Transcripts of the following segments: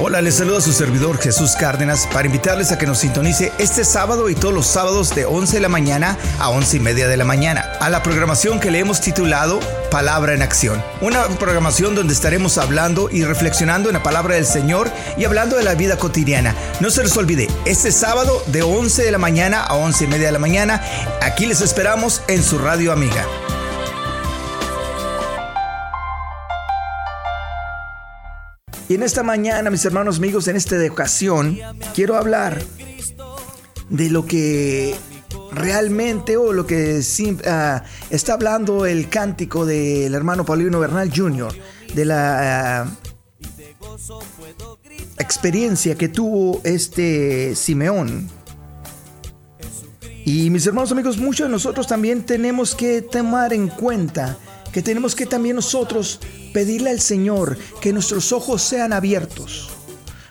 Hola, les saluda su servidor Jesús Cárdenas para invitarles a que nos sintonice este sábado y todos los sábados de 11 de la mañana a 11 y media de la mañana a la programación que le hemos titulado Palabra en Acción. Una programación donde estaremos hablando y reflexionando en la palabra del Señor y hablando de la vida cotidiana. No se les olvide, este sábado de 11 de la mañana a 11 y media de la mañana, aquí les esperamos en su radio amiga. Y en esta mañana, mis hermanos amigos, en esta ocasión, quiero hablar de lo que realmente o lo que ah, está hablando el cántico del hermano Paulino Bernal Jr., de la ah, experiencia que tuvo este Simeón. Y mis hermanos amigos, muchos de nosotros también tenemos que tomar en cuenta que tenemos que también nosotros pedirle al Señor que nuestros ojos sean abiertos.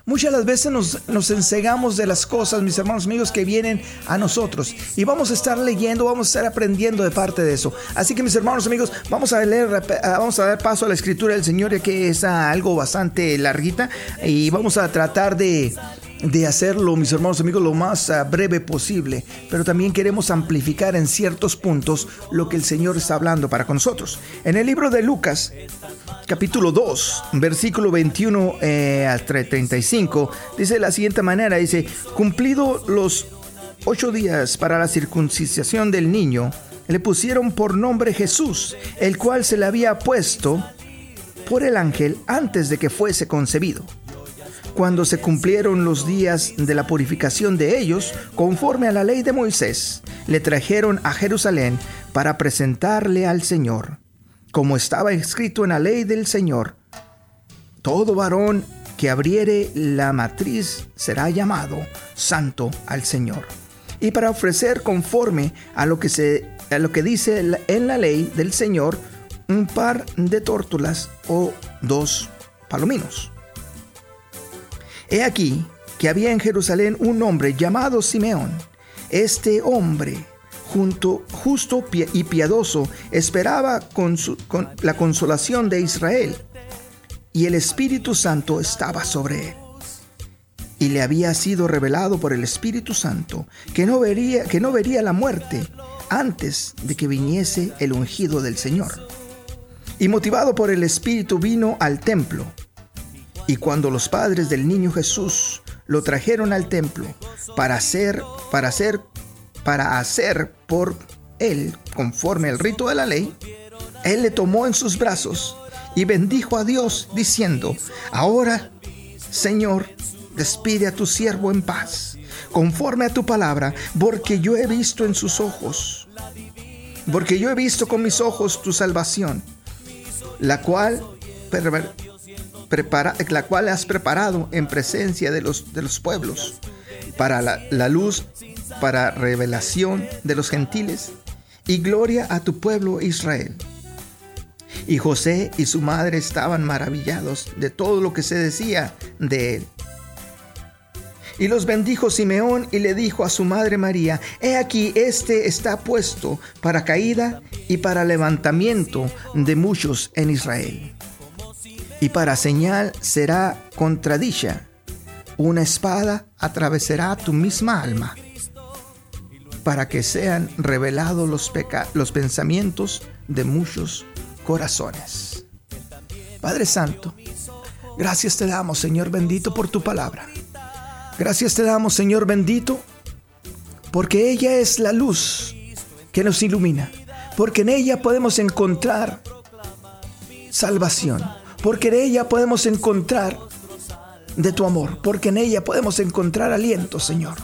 Muchas las veces nos, nos ensegamos de las cosas, mis hermanos amigos, que vienen a nosotros. Y vamos a estar leyendo, vamos a estar aprendiendo de parte de eso. Así que mis hermanos amigos, vamos a leer, vamos a dar paso a la escritura del Señor, ya que es algo bastante larguita. Y vamos a tratar de, de hacerlo, mis hermanos amigos, lo más ah, breve posible, pero también queremos amplificar en ciertos puntos lo que el Señor está hablando para con nosotros. En el libro de Lucas, capítulo 2, versículo 21 eh, al 35, dice de la siguiente manera, dice, cumplido los ocho días para la circuncisión del niño, le pusieron por nombre Jesús, el cual se le había puesto por el ángel antes de que fuese concebido cuando se cumplieron los días de la purificación de ellos, conforme a la ley de Moisés, le trajeron a Jerusalén para presentarle al Señor, como estaba escrito en la ley del Señor. Todo varón que abriere la matriz será llamado santo al Señor. Y para ofrecer conforme a lo que, se, a lo que dice en la ley del Señor, un par de tórtolas o dos palominos. He aquí que había en Jerusalén un hombre llamado Simeón. Este hombre, justo y piadoso, esperaba con, con la consolación de Israel, y el Espíritu Santo estaba sobre él. Y le había sido revelado por el Espíritu Santo que no vería, que no vería la muerte antes de que viniese el ungido del Señor. Y motivado por el Espíritu vino al templo y cuando los padres del niño Jesús lo trajeron al templo para hacer, para hacer, para hacer por él conforme al rito de la ley, él le tomó en sus brazos y bendijo a Dios diciendo, ahora, Señor, despide a tu siervo en paz, conforme a tu palabra, porque yo he visto en sus ojos, porque yo he visto con mis ojos tu salvación, la cual la cual has preparado en presencia de los, de los pueblos, para la, la luz, para revelación de los gentiles, y gloria a tu pueblo Israel. Y José y su madre estaban maravillados de todo lo que se decía de él. Y los bendijo Simeón y le dijo a su madre María, He aquí, este está puesto para caída y para levantamiento de muchos en Israel y para señal será contradicha. Una espada atravesará tu misma alma, para que sean revelados los, los pensamientos de muchos corazones. Padre Santo, gracias te damos, Señor bendito, por tu palabra. Gracias te damos, Señor bendito, porque ella es la luz que nos ilumina, porque en ella podemos encontrar salvación porque en ella podemos encontrar de tu amor, porque en ella podemos encontrar aliento, Señor.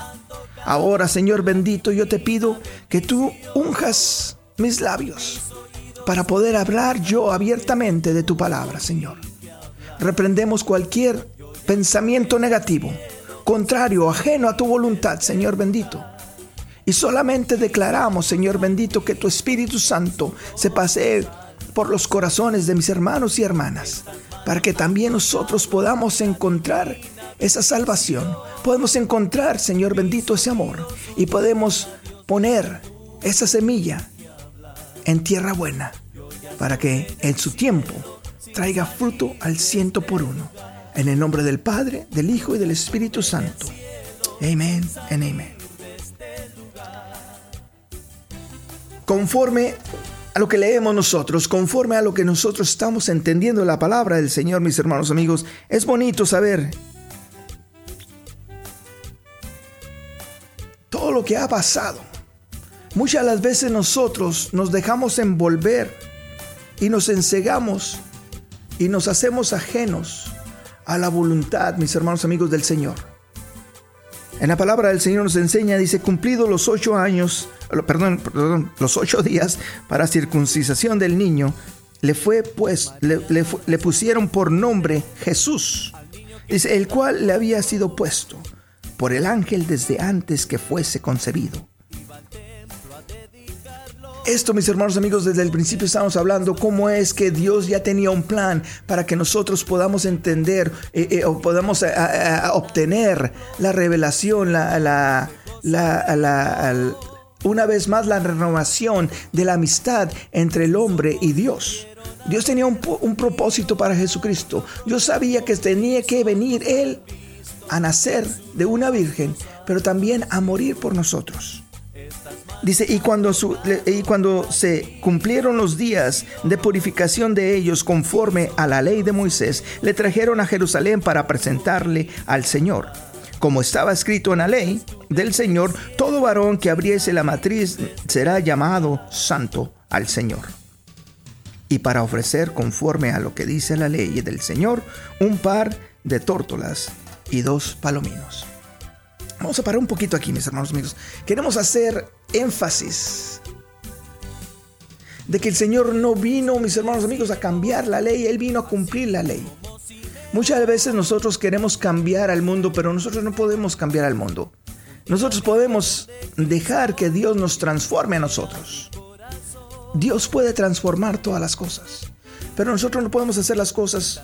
Ahora, Señor bendito, yo te pido que tú unjas mis labios para poder hablar yo abiertamente de tu palabra, Señor. Reprendemos cualquier pensamiento negativo, contrario, ajeno a tu voluntad, Señor bendito. Y solamente declaramos, Señor bendito, que tu Espíritu Santo se pasee por los corazones de mis hermanos y hermanas, para que también nosotros podamos encontrar esa salvación. Podemos encontrar, Señor bendito, ese amor y podemos poner esa semilla en tierra buena, para que en su tiempo traiga fruto al ciento por uno. En el nombre del Padre, del Hijo y del Espíritu Santo. Amén and amén. Conforme a lo que leemos nosotros, conforme a lo que nosotros estamos entendiendo la palabra del Señor, mis hermanos amigos, es bonito saber todo lo que ha pasado. Muchas las veces nosotros nos dejamos envolver y nos ensegamos y nos hacemos ajenos a la voluntad, mis hermanos amigos del Señor. En la palabra del Señor nos enseña, dice, cumplido los ocho años, perdón, perdón los ocho días para circuncisión del niño, le fue pues, le, le pusieron por nombre Jesús, dice, el cual le había sido puesto por el ángel desde antes que fuese concebido. Esto, mis hermanos amigos, desde el principio estamos hablando cómo es que Dios ya tenía un plan para que nosotros podamos entender eh, eh, o podamos eh, obtener la revelación, la, la, una vez más la renovación de la amistad entre el hombre y Dios. Dios tenía un, un propósito para Jesucristo. Dios sabía que tenía que venir Él a nacer de una virgen, pero también a morir por nosotros. Dice, y cuando, y cuando se cumplieron los días de purificación de ellos conforme a la ley de Moisés, le trajeron a Jerusalén para presentarle al Señor. Como estaba escrito en la ley del Señor, todo varón que abriese la matriz será llamado santo al Señor. Y para ofrecer conforme a lo que dice la ley del Señor, un par de tórtolas y dos palominos. Vamos a parar un poquito aquí, mis hermanos amigos. Queremos hacer énfasis de que el Señor no vino, mis hermanos amigos, a cambiar la ley, Él vino a cumplir la ley. Muchas veces nosotros queremos cambiar al mundo, pero nosotros no podemos cambiar al mundo. Nosotros podemos dejar que Dios nos transforme a nosotros. Dios puede transformar todas las cosas, pero nosotros no podemos hacer las cosas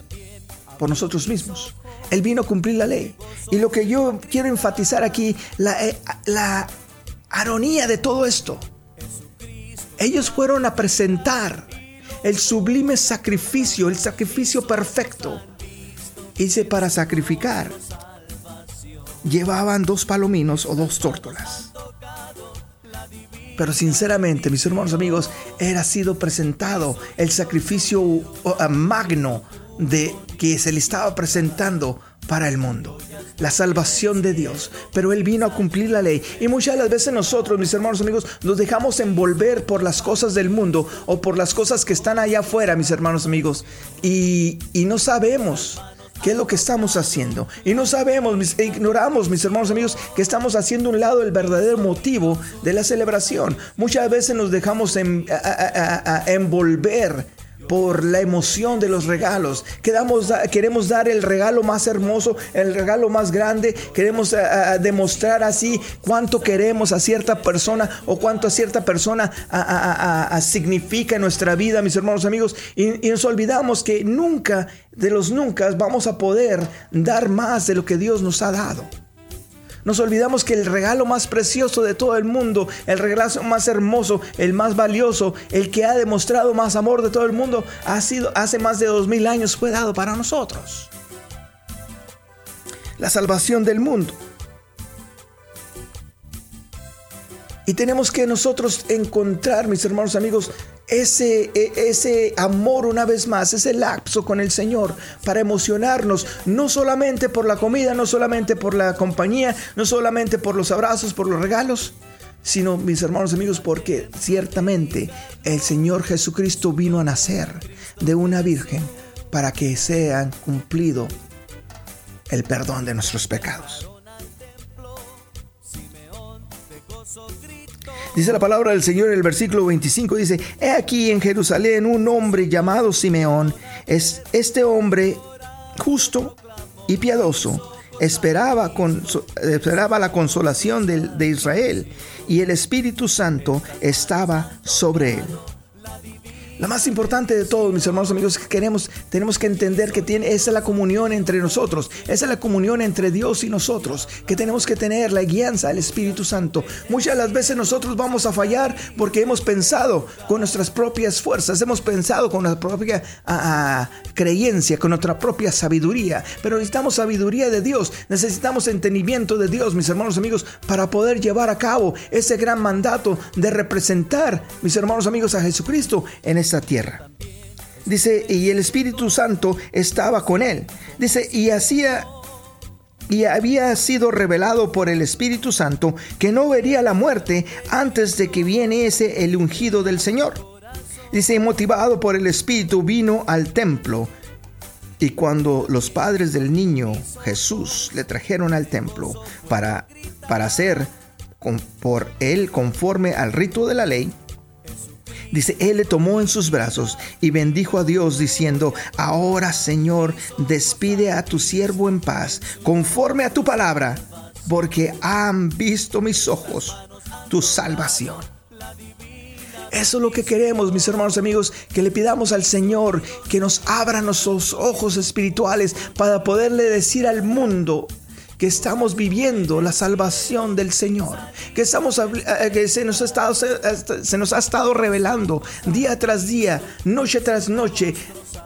por nosotros mismos. Él vino a cumplir la ley. Y lo que yo quiero enfatizar aquí, la, eh, la aronía de todo esto. Ellos fueron a presentar el sublime sacrificio, el sacrificio perfecto. Hice para sacrificar. Llevaban dos palominos o dos tórtolas. Pero sinceramente, mis hermanos amigos, era sido presentado el sacrificio magno de que se le estaba presentando para el mundo, la salvación de Dios. Pero Él vino a cumplir la ley. Y muchas las veces nosotros, mis hermanos amigos, nos dejamos envolver por las cosas del mundo o por las cosas que están allá afuera, mis hermanos amigos. Y, y no sabemos qué es lo que estamos haciendo. Y no sabemos, e ignoramos, mis hermanos amigos, que estamos haciendo un lado el verdadero motivo de la celebración. Muchas veces nos dejamos envolver por la emoción de los regalos. Queremos, queremos dar el regalo más hermoso, el regalo más grande. Queremos eh, eh, demostrar así cuánto queremos a cierta persona o cuánto a cierta persona significa en nuestra vida, mis hermanos amigos. Y, y nos olvidamos que nunca, de los nunca, vamos a poder dar más de lo que Dios nos ha dado. Nos olvidamos que el regalo más precioso de todo el mundo, el regalo más hermoso, el más valioso, el que ha demostrado más amor de todo el mundo, ha sido hace más de dos mil años fue dado para nosotros. La salvación del mundo. Y tenemos que nosotros encontrar, mis hermanos amigos, ese, e, ese amor una vez más, ese lapso con el Señor para emocionarnos, no solamente por la comida, no solamente por la compañía, no solamente por los abrazos, por los regalos, sino, mis hermanos amigos, porque ciertamente el Señor Jesucristo vino a nacer de una virgen para que sean cumplido el perdón de nuestros pecados. Dice la palabra del Señor en el versículo 25, dice, He aquí en Jerusalén un hombre llamado Simeón, es este hombre justo y piadoso, esperaba, con, esperaba la consolación de, de Israel y el Espíritu Santo estaba sobre él. La más importante de todos, mis hermanos amigos, que queremos, tenemos que entender que tiene, esa es la comunión entre nosotros, esa es la comunión entre Dios y nosotros, que tenemos que tener la guianza del Espíritu Santo. Muchas de las veces nosotros vamos a fallar porque hemos pensado con nuestras propias fuerzas, hemos pensado con nuestra propia creencia, con nuestra propia sabiduría, pero necesitamos sabiduría de Dios, necesitamos entendimiento de Dios, mis hermanos amigos, para poder llevar a cabo ese gran mandato de representar, mis hermanos amigos, a Jesucristo en tierra. Dice, y el Espíritu Santo estaba con él. Dice, y hacía y había sido revelado por el Espíritu Santo que no vería la muerte antes de que viniese el ungido del Señor. Dice, motivado por el Espíritu vino al templo. Y cuando los padres del niño Jesús le trajeron al templo para, para hacer por él conforme al rito de la ley, Dice, Él le tomó en sus brazos y bendijo a Dios diciendo, ahora Señor, despide a tu siervo en paz, conforme a tu palabra, porque han visto mis ojos tu salvación. Eso es lo que queremos, mis hermanos amigos, que le pidamos al Señor que nos abra nuestros ojos espirituales para poderle decir al mundo que estamos viviendo la salvación del Señor, que, estamos, eh, que se, nos ha estado, se nos ha estado revelando día tras día, noche tras noche,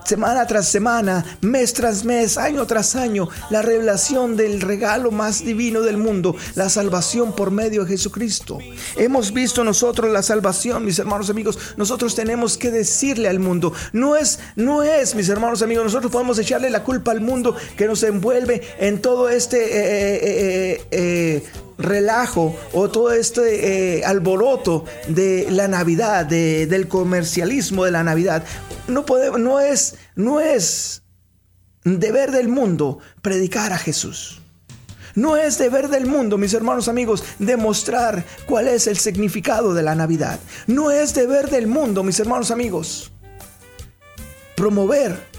semana tras semana, mes tras mes, año tras año, la revelación del regalo más divino del mundo, la salvación por medio de Jesucristo. Hemos visto nosotros la salvación, mis hermanos amigos, nosotros tenemos que decirle al mundo, no es, no es, mis hermanos amigos, nosotros podemos echarle la culpa al mundo que nos envuelve en todo este eh, eh, eh, relajo o todo este alboroto de la Navidad, del comercialismo de la Navidad no, podemos, no, es, no es deber del mundo predicar a Jesús. No es deber del mundo, mis hermanos amigos, demostrar cuál es el significado de la Navidad. No es deber del mundo, mis hermanos amigos, promover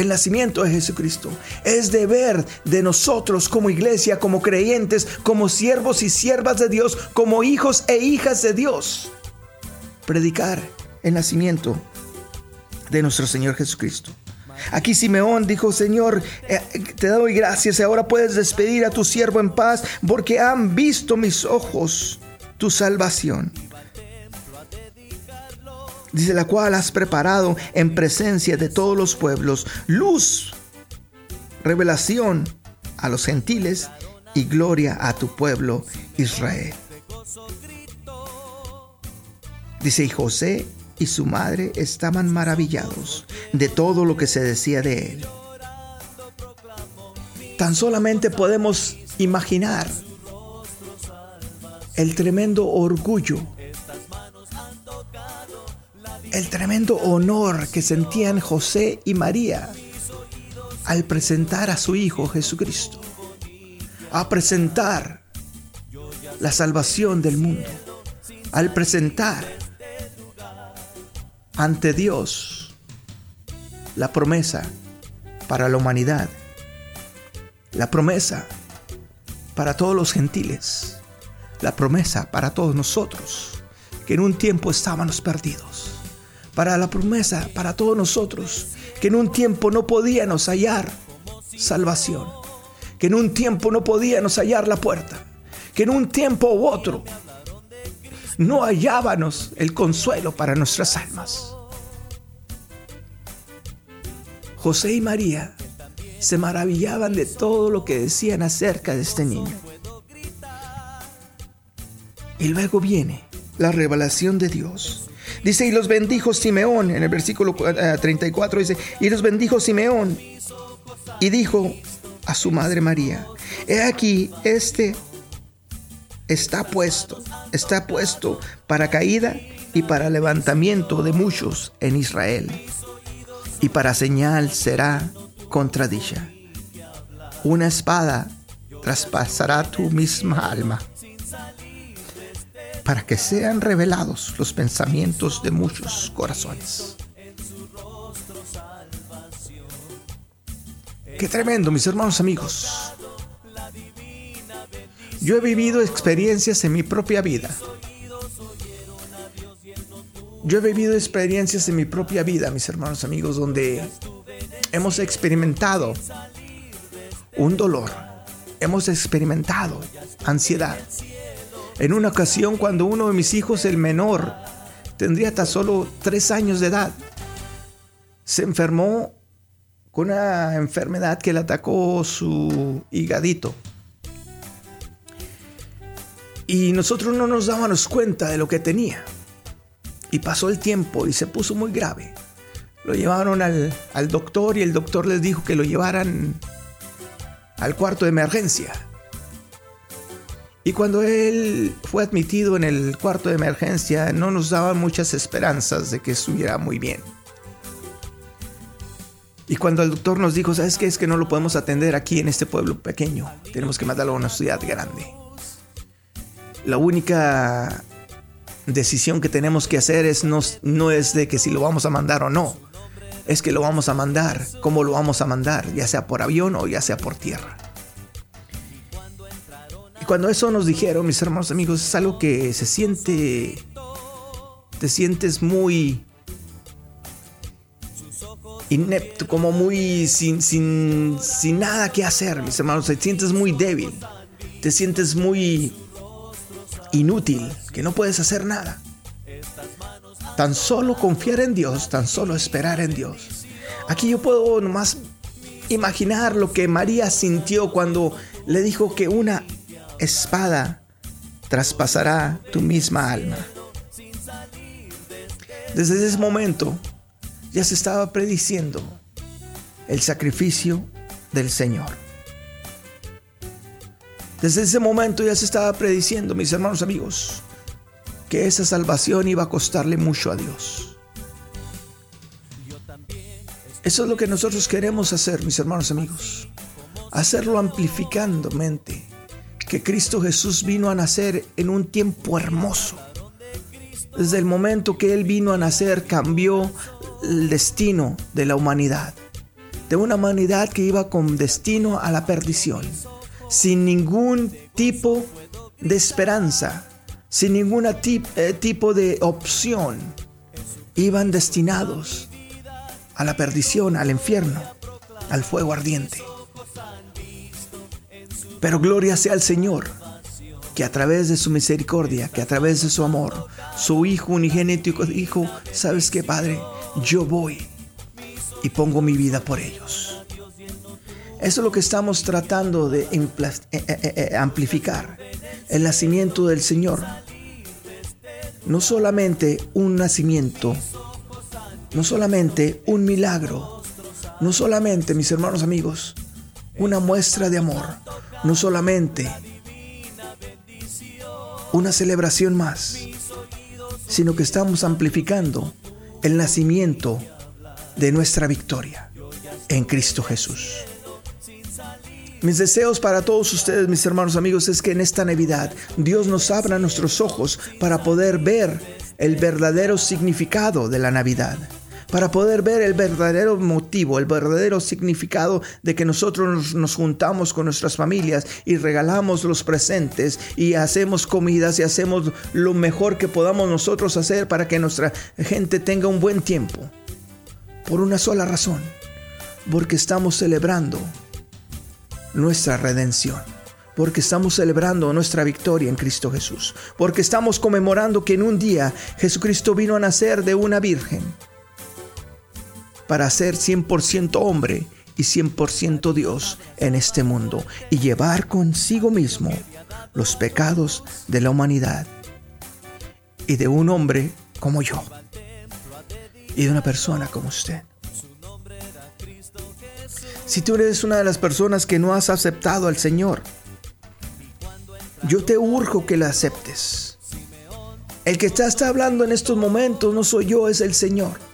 el nacimiento de Jesucristo. Es deber de nosotros como iglesia, como creyentes, como siervos y siervas de Dios, como hijos e hijas de Dios, predicar el nacimiento de nuestro Señor Jesucristo. Aquí Simeón dijo, Señor, eh, te doy gracias ahora puedes despedir a tu siervo en paz porque han visto mis ojos tu salvación. Dice la cual has preparado en presencia de todos los pueblos luz, revelación a los gentiles y gloria a tu pueblo Israel. Dice, y José y su madre estaban maravillados de todo lo que se decía de él. Tan solamente podemos imaginar el tremendo orgullo, el tremendo honor que sentían José y María al presentar a su Hijo Jesucristo, a presentar la salvación del mundo, al presentar ante Dios la promesa para la humanidad, la promesa para todos los gentiles, la promesa para todos nosotros, que en un tiempo estábamos perdidos, para la promesa para todos nosotros, que en un tiempo no podíamos hallar salvación, que en un tiempo no podíamos hallar la puerta, que en un tiempo u otro no hallábamos el consuelo para nuestras almas. José y María se maravillaban de todo lo que decían acerca de este niño. Y luego viene la revelación de Dios. Dice, y los bendijo Simeón, en el versículo 34 eh, dice, y los bendijo Simeón, y dijo a su madre María, he aquí, este está puesto, está puesto para caída y para levantamiento de muchos en Israel. Y para señal será contradicha. Una espada traspasará tu misma alma para que sean revelados los pensamientos de muchos corazones. Qué tremendo, mis hermanos amigos. Yo he vivido experiencias en mi propia vida Yo he vivido experiencias en mi propia vida, mis hermanos amigos, donde hemos experimentado un dolor, hemos experimentado ansiedad. En una ocasión cuando uno de mis hijos, el menor, tendría tan solo tres años de edad, se enfermó con una enfermedad que le atacó su higadito. Y nosotros no nos dábamos cuenta de lo que tenía. Y pasó el tiempo y se puso muy grave. Lo llevaron al, al doctor y el doctor les dijo que lo llevaran al cuarto de emergencia. Y cuando él fue admitido en el cuarto de emergencia, no nos daban muchas esperanzas de que estuviera muy bien. Y cuando el doctor nos dijo, ¿sabes qué? Es que no lo podemos atender aquí en este pueblo pequeño. Tenemos que mandarlo a una ciudad grande. La única decisión que tenemos que hacer es no, no es de que si lo vamos a mandar o no es que lo vamos a mandar, cómo lo vamos a mandar, ya sea por avión o ya sea por tierra. Cuando eso nos dijeron, mis hermanos amigos, es algo que se siente, te sientes muy inepto, como muy sin, sin, sin nada que hacer, mis hermanos, te sientes muy débil, te sientes muy inútil, que no puedes hacer nada. Tan solo confiar en Dios, tan solo esperar en Dios. Aquí yo puedo nomás imaginar lo que María sintió cuando le dijo que una espada traspasará tu misma alma. Desde ese momento ya se estaba prediciendo el sacrificio del Señor. Desde ese momento ya se estaba prediciendo, mis hermanos amigos, que esa salvación iba a costarle mucho a Dios. Eso es lo que nosotros queremos hacer, mis hermanos amigos. Hacerlo amplificando mente. Que Cristo Jesús vino a nacer en un tiempo hermoso. Desde el momento que Él vino a nacer cambió el destino de la humanidad. De una humanidad que iba con destino a la perdición. Sin ningún tipo de esperanza sin ningún eh, tipo de opción, iban destinados a la perdición, al infierno, al fuego ardiente. Pero gloria sea al Señor, que a través de su misericordia, que a través de su amor, su Hijo unigénito dijo, ¿sabes qué, Padre? Yo voy y pongo mi vida por ellos. Eso es lo que estamos tratando de eh, eh, amplificar el nacimiento del Señor. No solamente un nacimiento, no solamente un milagro, no solamente, mis hermanos amigos, una muestra de amor, no solamente una celebración más, sino que estamos amplificando el nacimiento de nuestra victoria en Cristo Jesús. Mis deseos para todos ustedes, mis hermanos amigos, es que en esta Navidad Dios nos abra nuestros ojos para poder ver el verdadero significado de la Navidad para poder ver el verdadero motivo, el verdadero significado de que nosotros nos, juntamos con nuestras familias y regalamos los presentes y hacemos comidas y hacemos lo mejor que podamos nosotros hacer para que nuestra gente tenga un buen tiempo. Por una sola razón, porque estamos celebrando nuestra redención. Porque estamos celebrando nuestra victoria en Cristo Jesús. Porque estamos conmemorando que en un día Jesucristo vino a nacer de una virgen para ser 100% hombre y 100% Dios en este mundo y llevar consigo mismo los pecados de la humanidad y de un hombre como yo y de una persona como usted. Si tú eres una de las personas que no has aceptado al Señor, yo te urjo que la aceptes. El que te está hablando en estos momentos no soy yo, es el Señor.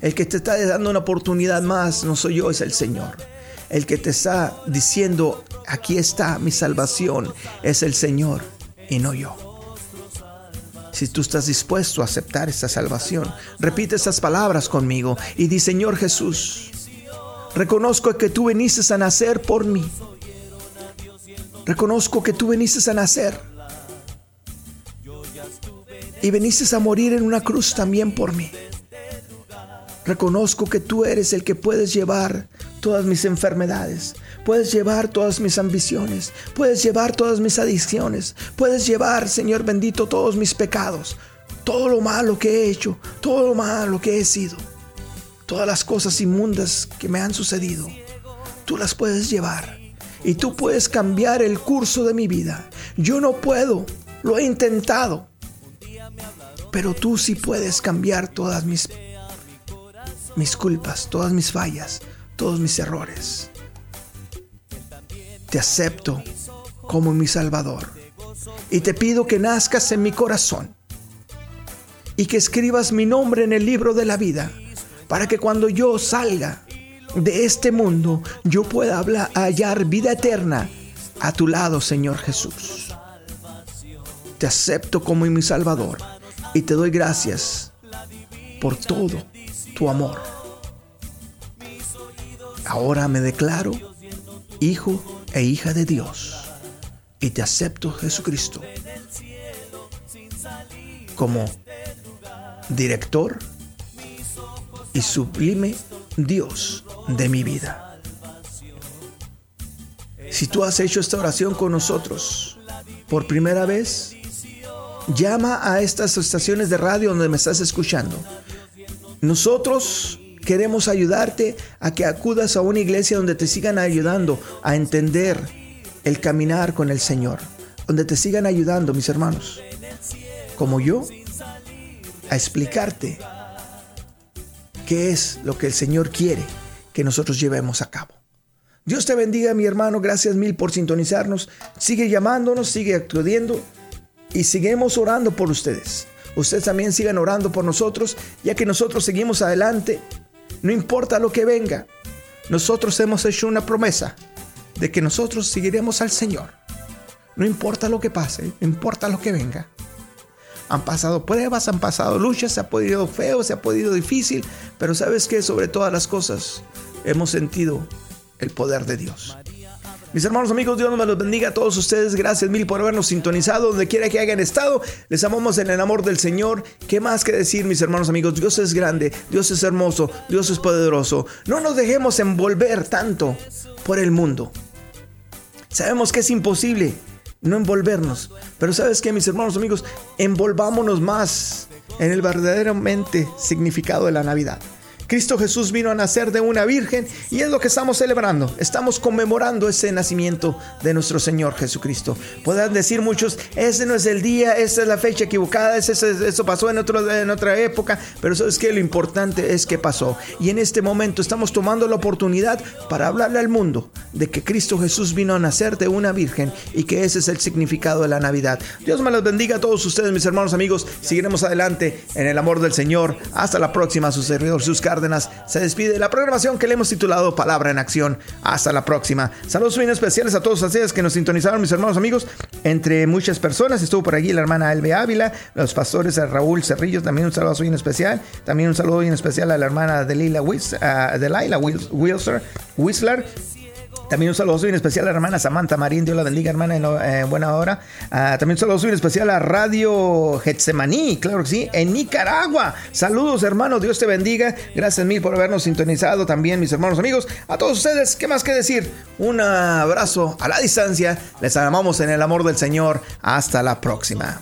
El que te está dando una oportunidad más no soy yo, es el Señor. El que te está diciendo, aquí está mi salvación, es el Señor y no yo. Si tú estás dispuesto a aceptar esta salvación, repite estas palabras conmigo y di, Señor Jesús, Reconozco que tú viniste a nacer por mí. Reconozco que tú viniste a nacer. y viniste a morir en una cruz también por mí. Reconozco que tú eres el que puedes llevar todas mis enfermedades, puedes llevar todas mis ambiciones, puedes llevar todas mis adicciones, puedes llevar, Señor bendito, todos mis pecados, todo lo malo que he hecho, todo lo malo que he sido, todas las cosas inmundas que me han sucedido, tú las puedes llevar y tú puedes cambiar el curso de mi vida. Yo no puedo, lo he intentado, pero tú sí puedes cambiar todas mis mis culpas, todas mis fallas, todos mis errores. Te acepto como mi Salvador y te pido que nazcas en mi corazón y que escribas mi nombre en el libro de la vida para que cuando yo salga de este mundo yo pueda hallar vida eterna a tu lado, Señor Jesús. Te acepto como mi Salvador y te doy gracias por todo tu amor. Ahora me declaro hijo e hija de Dios y te acepto Jesucristo como director y sublime Dios de mi vida. Si tú has hecho esta oración con nosotros por primera vez, llama a estas estaciones de radio donde me estás escuchando nosotros queremos ayudarte a que acudas a una iglesia donde te sigan ayudando a entender el caminar con el Señor, donde te sigan ayudando, mis hermanos, como yo, a explicarte qué es lo que el Señor quiere que nosotros llevemos a cabo. Dios te bendiga, mi hermano. Gracias mil por sintonizarnos. Sigue llamándonos, sigue acudiendo y seguimos orando por ustedes ustedes también sigan orando por nosotros, ya que nosotros seguimos adelante. No importa lo que venga, nosotros hemos hecho una promesa de que nosotros seguiremos al Señor. No importa lo que pase, no importa lo que venga. Han pasado pruebas, han pasado luchas, se ha podido feo, se ha podido difícil, pero sabes que sobre todas las cosas hemos sentido el poder de Dios. Mis hermanos amigos, Dios nos los bendiga a todos ustedes. Gracias mil por habernos sintonizado donde quiera que hayan estado. Les amamos en el amor del Señor. ¿Qué más que decir, mis hermanos amigos? Dios es grande, Dios es hermoso, Dios es poderoso. No nos dejemos envolver tanto por el mundo. Sabemos que es imposible no envolvernos. Pero sabes que, mis hermanos amigos, envolvámonos más en el verdaderamente significado de la Navidad. Cristo Jesús vino a nacer de una virgen y es lo que estamos celebrando. Estamos conmemorando ese nacimiento de nuestro Señor Jesucristo. Podrán decir muchos, ese no es el día, esa es la fecha equivocada, eso pasó en, otra época, pero sabes que lo importante es que pasó. Y en este momento estamos tomando la oportunidad para hablarle al mundo de que Cristo Jesús vino a nacer de una virgen y que ese es el significado de la Navidad. Dios me los bendiga a todos ustedes, mis hermanos amigos. Seguiremos adelante en el amor del Señor. Hasta la próxima, su servidor, se despide la programación que le hemos titulado Palabra en Acción. Hasta la próxima. Saludos bien especiales a todos ustedes que nos sintonizaron, mis hermanos amigos. Entre muchas personas estuvo por allí la hermana Elbe Ávila, los pastores Raúl Cerrillo, también un saludo bien especial. También un saludo bien especial a la hermana Delila Whis, uh, Delilah Whistler también un saludo bien especial a la hermana Samantha Marín, Dios la bendiga, hermana, en eh, buena hora. Ah, también un saludo bien especial a Radio Getsemaní, claro que sí, en Nicaragua. Saludos, hermano, Dios te bendiga. Gracias mil por habernos sintonizado también, mis hermanos amigos. A todos ustedes, ¿qué más que decir? Un abrazo a la distancia. Les amamos en el amor del Señor. Hasta la próxima.